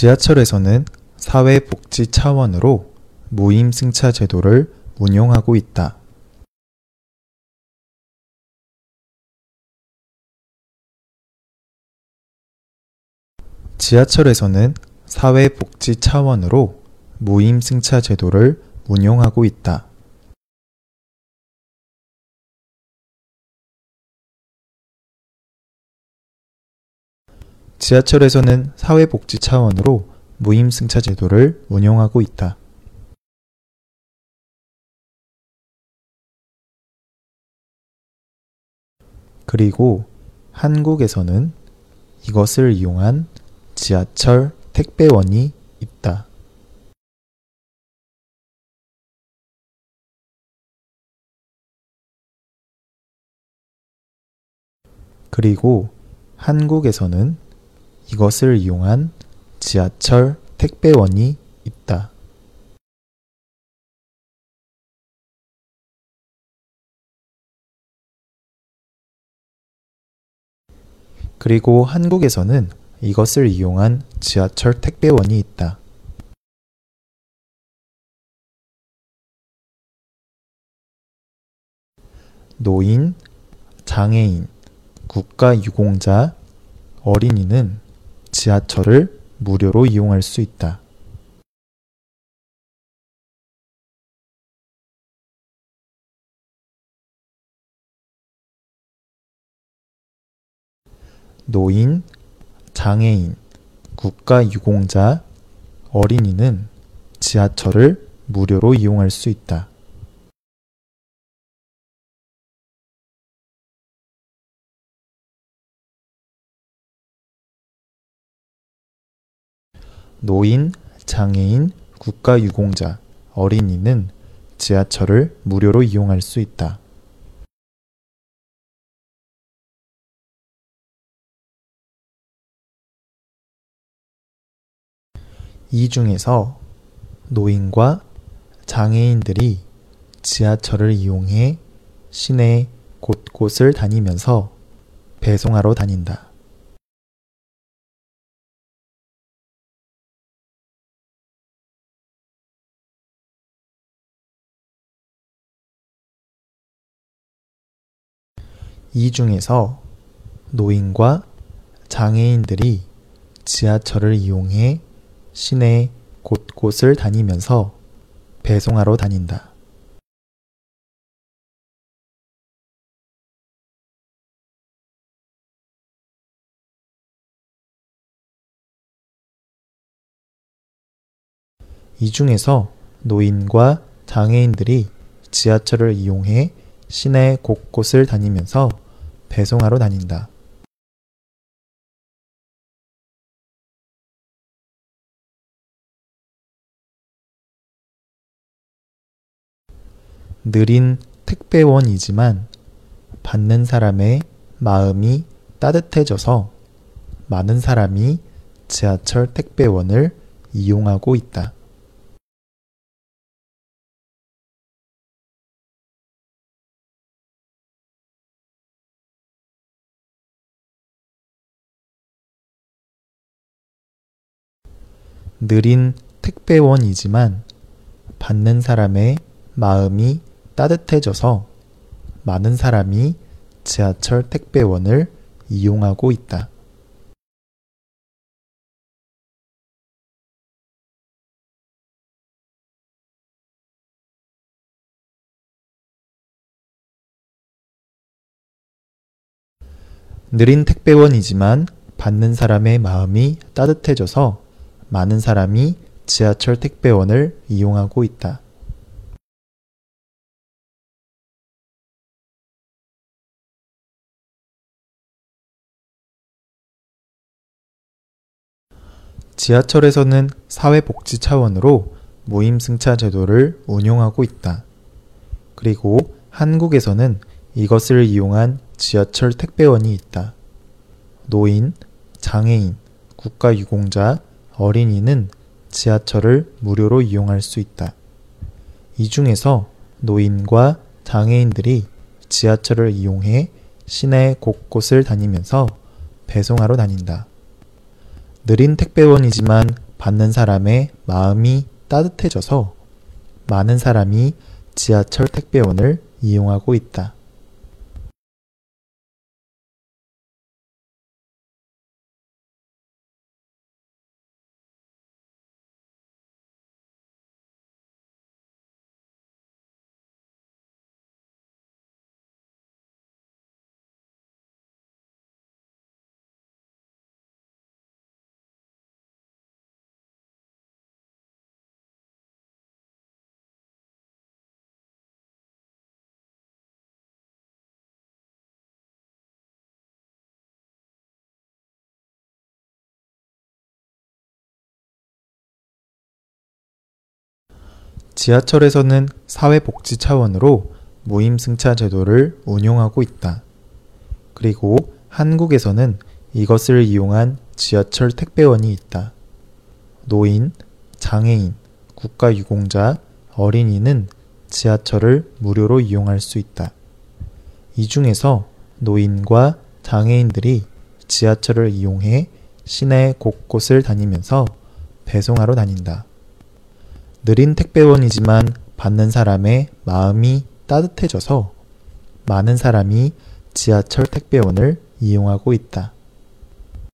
지하철에서는 사회복지 차원으로 무임승차 제도를 운용하고 있다. 지하철에서는 사회복지 차원으로 무임승차 제도를 운용하고 있다. 지하철에서는 사회복지 차원으로 무임승차 제도를 운용하고 있다. 그리고 한국에서는 이것을 이용한 지하철 택배원이 있다. 그리고 한국에서는 이것을 이용한 지하철 택배원이 있다. 그리고 한국에서는 이것을 이용한 지하철 택배원이 있다. 노인, 장애인, 국가유공자, 어린이는 지하철을 무료로 이용할 수 있다. 노인, 장애인, 국가유공자, 어린이는 지하철을 무료로 이용할 수 있다. 노인, 장애인, 국가유공자, 어린이는 지하철을 무료로 이용할 수 있다. 이 중에서 노인과 장애인들이 지하철을 이용해 시내 곳곳을 다니면서 배송하러 다닌다. 이 중에서 노인과 장애인들이 지하철을 이용해 시내 곳곳을 다니면서 배송하러 다닌다. 이 중에서 노인과 장애인들이 지하철을 이용해 시내 곳곳을 다니면서 배송하러 다닌다. 느린 택배원이지만 받는 사람의 마음이 따뜻해져서 많은 사람이 지하철 택배원을 이용하고 있다. 느린 택배원이지만 받는 사람의 마음이 따뜻해져서 많은 사람이 지하철 택배원을 이용하고 있다. 느린 택배원이지만 받는 사람의 마음이 따뜻해져서 많은 사람이 지하철 택배원을 이용하고 있다. 지하철에서는 사회복지 차원으로 무임승차 제도를 운용하고 있다. 그리고 한국에서는 이것을 이용한 지하철 택배원이 있다. 노인, 장애인, 국가유공자, 어린이는 지하철을 무료로 이용할 수 있다. 이 중에서 노인과 장애인들이 지하철을 이용해 시내 곳곳을 다니면서 배송하러 다닌다. 느린 택배원이지만 받는 사람의 마음이 따뜻해져서 많은 사람이 지하철 택배원을 이용하고 있다. 지하철에서는 사회복지 차원으로 무임승차 제도를 운용하고 있다. 그리고 한국에서는 이것을 이용한 지하철 택배원이 있다. 노인, 장애인, 국가유공자, 어린이는 지하철을 무료로 이용할 수 있다. 이 중에서 노인과 장애인들이 지하철을 이용해 시내 곳곳을 다니면서 배송하러 다닌다. 느린 택배원이지만 받는 사람의 마음이 따뜻해져서 많은 사람이 지하철 택배원을 이용하고 있다.